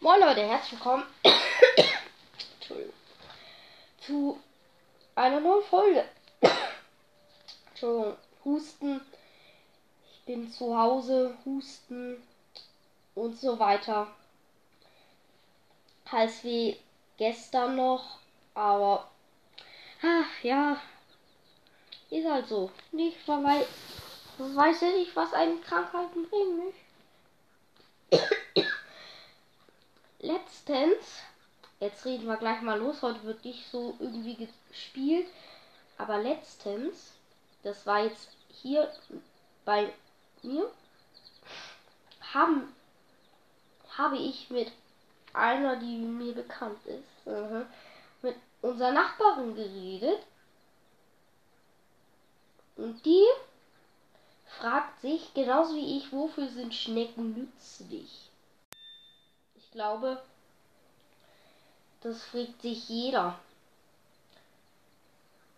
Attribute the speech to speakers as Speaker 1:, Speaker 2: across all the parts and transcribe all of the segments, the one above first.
Speaker 1: Moin Leute, herzlich willkommen zu einer neuen Folge. Entschuldigung, Husten. Ich bin zu Hause, Husten und so weiter. Hals wie gestern noch, aber ach, ja, ist halt so. Nicht, weil man weiß ja nicht, was einen Krankheiten bringen, nicht? Letztens, jetzt reden wir gleich mal los, heute wird nicht so irgendwie gespielt, aber letztens, das war jetzt hier bei mir, haben, habe ich mit einer, die mir bekannt ist, uh mit unserer Nachbarin geredet. Und die fragt sich, genauso wie ich, wofür sind Schnecken nützlich? Ich glaube, das fragt sich jeder.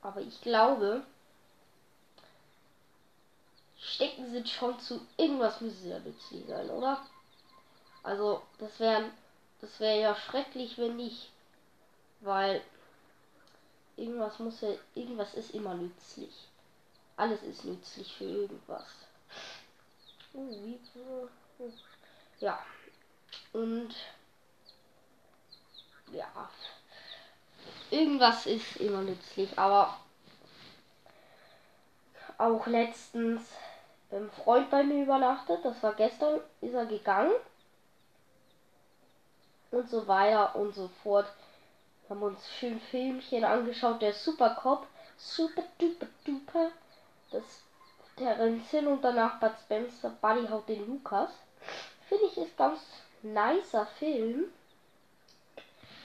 Speaker 1: Aber ich glaube, Schnecken sind schon zu irgendwas müssen sie ja nützlich sein, oder? Also, das wäre das wäre ja schrecklich, wenn nicht. Weil irgendwas muss ja, irgendwas ist immer nützlich. Alles ist nützlich für irgendwas. Oh, wie, ja. Und ja. Irgendwas ist immer nützlich, aber auch letztens ein Freund bei mir übernachtet. Das war gestern, ist er gegangen. Und so weiter und so fort. Haben uns schön Filmchen angeschaut. Der Supercop. Super duper duper. Das der rennt hin und danach Bud Spencer Buddy haut den Lukas. Finde ich ist ganz nicer Film.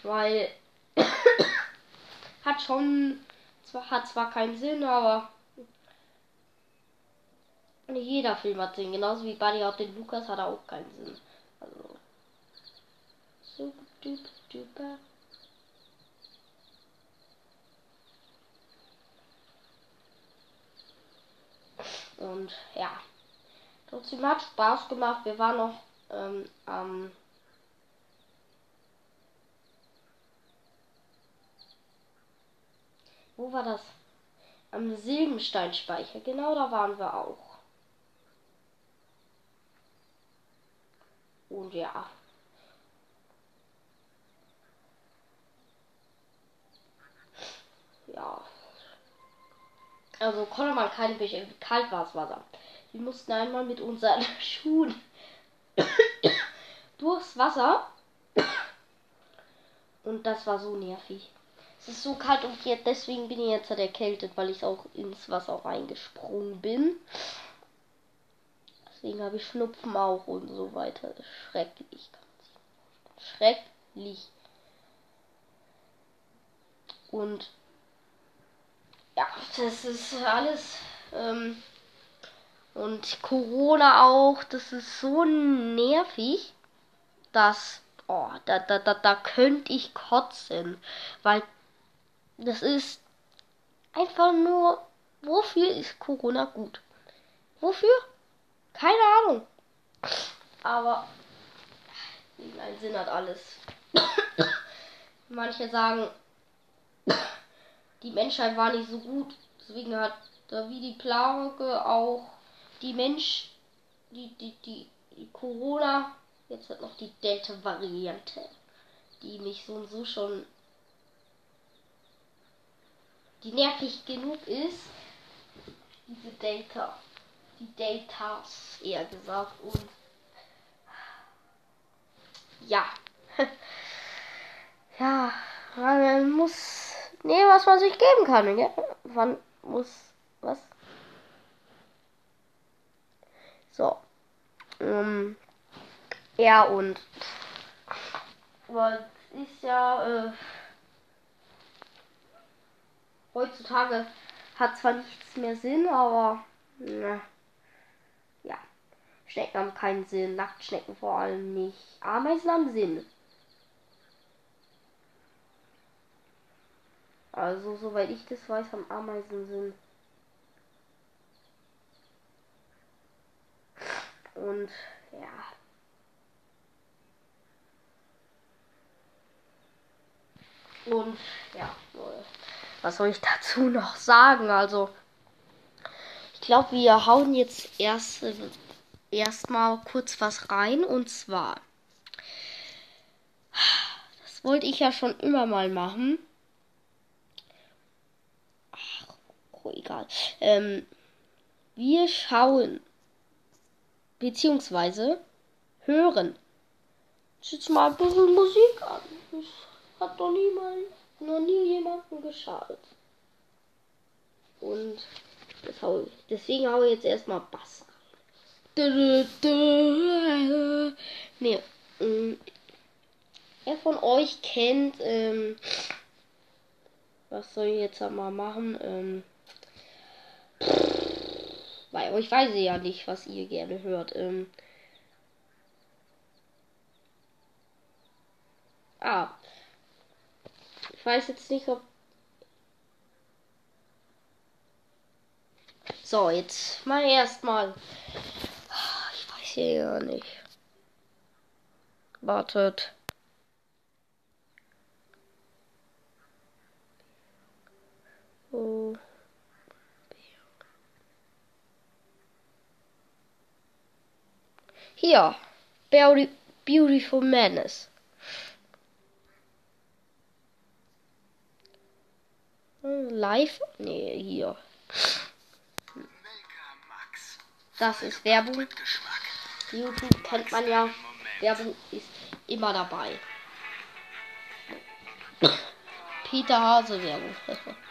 Speaker 1: Weil hat schon zwar hat zwar keinen Sinn, aber jeder Film hat Sinn. Genauso wie Buddy haut den Lukas hat er auch keinen Sinn. Also. Und ja, trotzdem hat Spaß gemacht. Wir waren noch ähm, am. Wo war das? Am Silbensteinspeicher. Genau da waren wir auch. Und ja. Ja. Also konnte man keine Bücher, kalt war es Wasser. Wir mussten einmal mit unseren Schuhen durchs Wasser. Und das war so nervig. Es ist so kalt und jetzt, deswegen bin ich jetzt erkältet, weil ich auch ins Wasser reingesprungen bin. Deswegen habe ich Schnupfen auch und so weiter. Schrecklich. Schrecklich. Und ja, das ist alles. Ähm, und Corona auch, das ist so nervig, dass, oh, da, da, da, da könnte ich kotzen. Weil das ist einfach nur, wofür ist Corona gut? Wofür? Keine Ahnung. Aber irgendeinen Sinn hat alles. Manche sagen, die Menschheit war nicht so gut. Deswegen hat da wie die Plage auch die Mensch, die, die, die, die Corona, jetzt hat noch die Delta-Variante, die mich so und so schon, die nervig genug ist. Diese Delta, die Deltas eher gesagt und ja, ja, man muss Nee, was man sich geben kann, ja? Wann muss. Was? So. Ähm, ja, und. Was ist ja. Äh, heutzutage hat zwar nichts mehr Sinn, aber. Ne, ja. Schnecken haben keinen Sinn. Nacktschnecken vor allem nicht. Ameisen haben Sinn. Also, soweit ich das weiß, haben Ameisen Sinn. Und ja.
Speaker 2: Und ja, was soll ich dazu noch sagen? Also, ich glaube, wir hauen jetzt erst erstmal kurz was rein und zwar das wollte ich ja schon immer mal machen. Ach, oh, egal. Ähm, wir schauen beziehungsweise hören jetzt mal ein bisschen Musik an. Das hat doch niemand, noch nie jemanden geschadet. Und hau ich, deswegen hau ich jetzt erstmal Bass rein. Nee, ähm, wer von euch kennt, ähm, was soll ich jetzt mal machen? Ähm, bei euch weiß ja nicht, was ihr gerne hört. Ähm, ah, ich weiß jetzt nicht, ob So, jetzt mal erstmal. Ich weiß ja nicht. Wartet. Oh. Hier. Beautiful Madness. Live? Nee, hier. Das ist Werbung. YouTube kennt man ja. Werbung ist immer dabei. Peter Hase Werbung.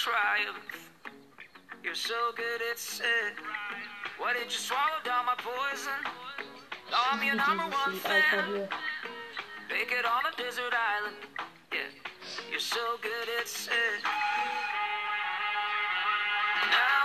Speaker 2: triumph? You're so good at it. Why did you swallow down my poison? Now I'm your number one fan. Make it on a desert island. Yeah, you're so good at it. Now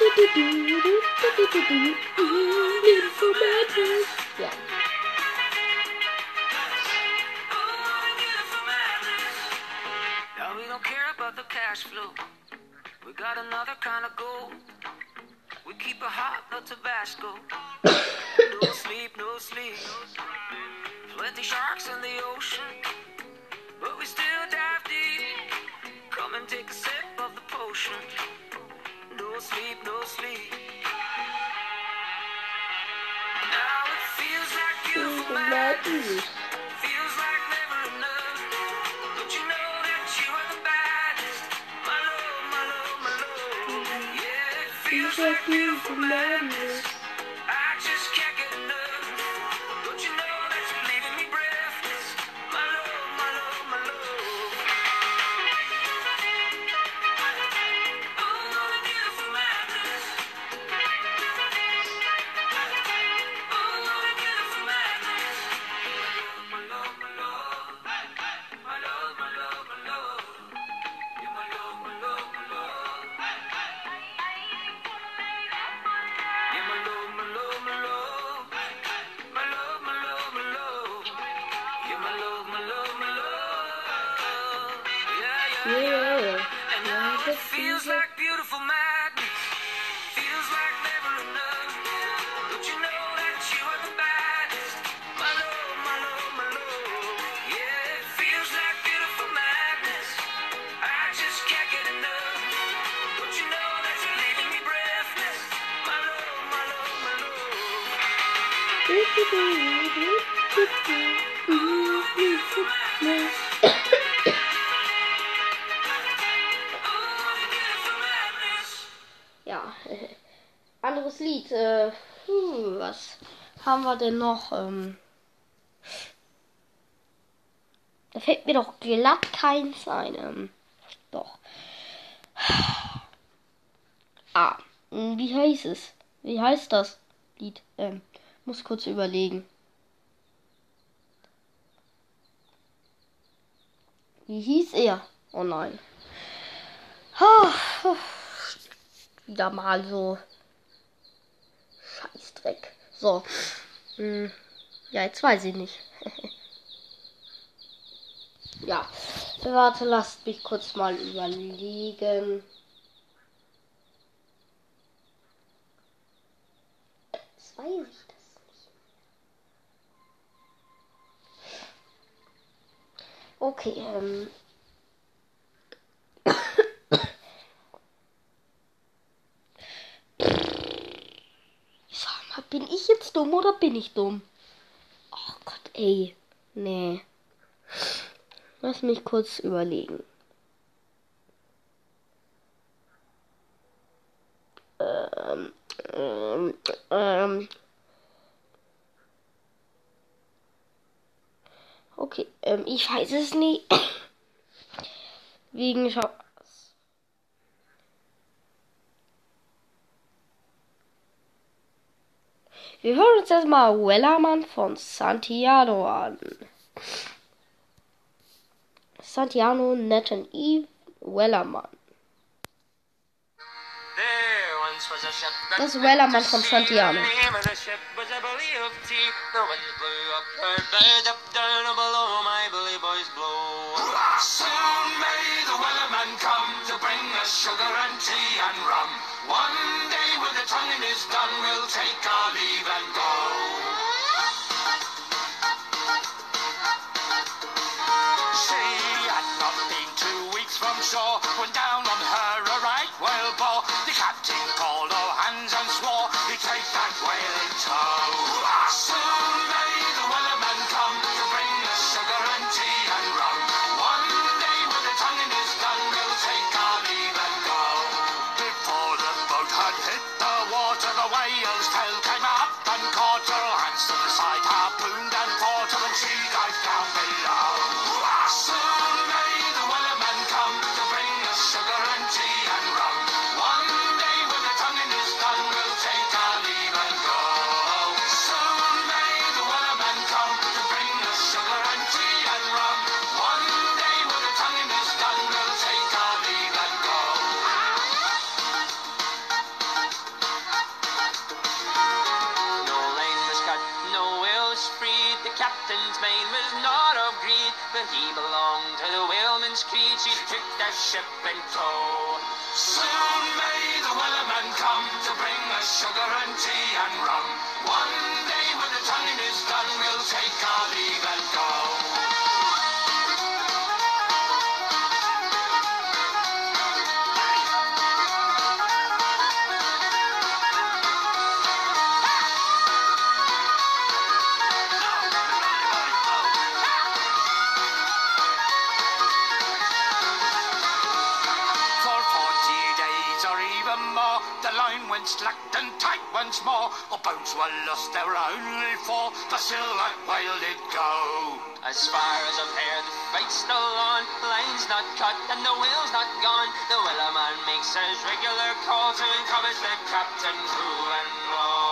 Speaker 2: Yeah. We got another kind of. We keep no sleep, no sleep. Plenty sharks in the ocean, but we still dive deep. Come and take a sip of the potion. No sleep, no sleep. Now it feels like beautiful madness. Feels like never enough. Don't you know that you are the baddest? My love, my love, my love. Yeah, it feels like beautiful madness. It feels like beautiful madness. Feels like never enough. Don't you know that you are the baddest? My love, my love, my love. Yeah, it feels like beautiful madness. I just can't get enough. Don't you know that you're leaving me breathless? My love, my love, my love. Haben wir denn noch? Ähm, da fällt mir doch glatt keins ein. Ähm, doch. Ah,
Speaker 3: wie heißt es? Wie heißt das Lied? Ähm, muss kurz überlegen. Wie hieß er? Oh nein. Wieder mal so. Scheißdreck. So. Hm. Ja, jetzt weiß ich nicht. ja. Warte, lasst mich kurz mal überlegen. Jetzt weiß ich das nicht. Okay, ähm. Sag mal, bin ich jetzt dumm oder bin ich dumm? Oh Gott, ey. Nee. Lass mich kurz überlegen. Ähm, ähm, ähm. Okay, ähm, ich weiß es nicht. Wegen Schau. Wir hören uns erstmal Wellermann von Santiago an. Santiano Nathan Eve Wellerman. Das ist Wellerman von Santiano. Soon may the Wellerman come to bring us sugar and tea and rum. One the tonguing is done, we'll take our leave and go. She had not been two weeks from shore, went down on her a right whale bore. The captain called all hands and swore he'd take that whale in tow.
Speaker 2: ship and tow.
Speaker 4: fall, the silhouette, where wild, it go?
Speaker 2: As far as I've heard, the fight's still on, the line's not cut, and the wheel's not gone. The willow man makes his regular calls and covers the captain cool and
Speaker 3: low.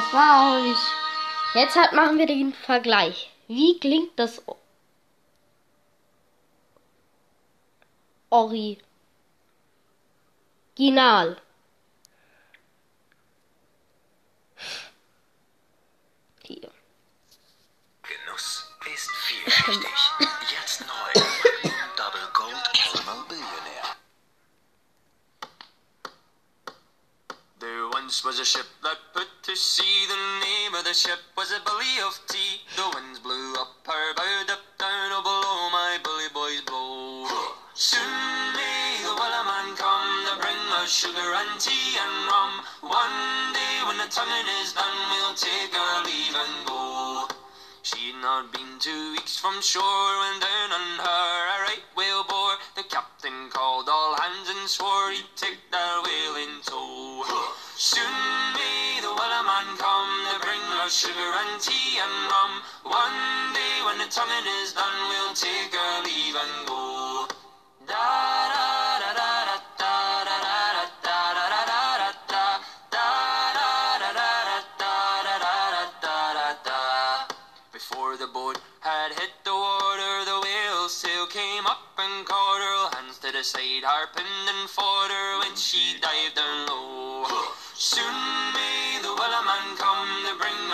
Speaker 3: Das war auch nicht. Jetzt halt machen wir den Vergleich. Wie klingt das Original? Hier.
Speaker 5: Genuss ist vielschichtig. Jetzt neu. Double Gold Caramel Billionaire.
Speaker 2: There once was a ship that put to sea. The name of the ship was a Billy of Tea. The winds blew up her bow, up down, oh below my bully boys blow. Soon may the Wellerman come to bring us sugar and tea and rum. One day when the tonguing is done, we'll take our leave and go. She'd not been two weeks from shore when down on her a right whale bore. The captain called all hands and swore he'd take that whale in tow. Soon Sugar and tea and rum. One day when the tonguing is done, we'll take our leave and go. Da da da da. Before the boat had hit the water, the sail came up and caught her. Hands to the side, harping and fought her when she dived down low. Soon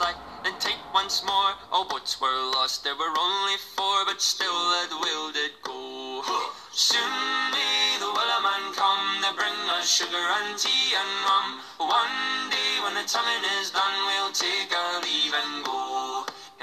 Speaker 2: and tight once more. All boats were lost, there were only four, but still that will did go. Soon may the Wellerman come to bring us sugar and tea and rum. One day when the tonguing is done, we'll take our leave and go.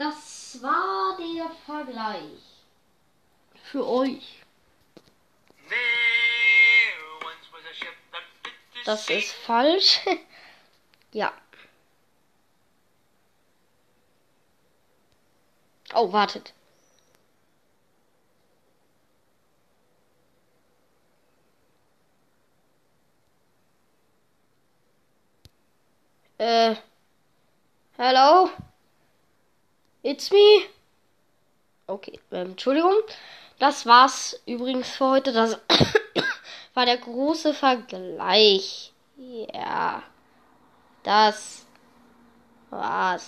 Speaker 1: Das war der Vergleich. Für euch. Das ist falsch. ja. Oh, wartet. Äh. Hello? It's me? Okay, ähm, Entschuldigung. Das war's übrigens für heute. Das war der große Vergleich. Ja. Das war's.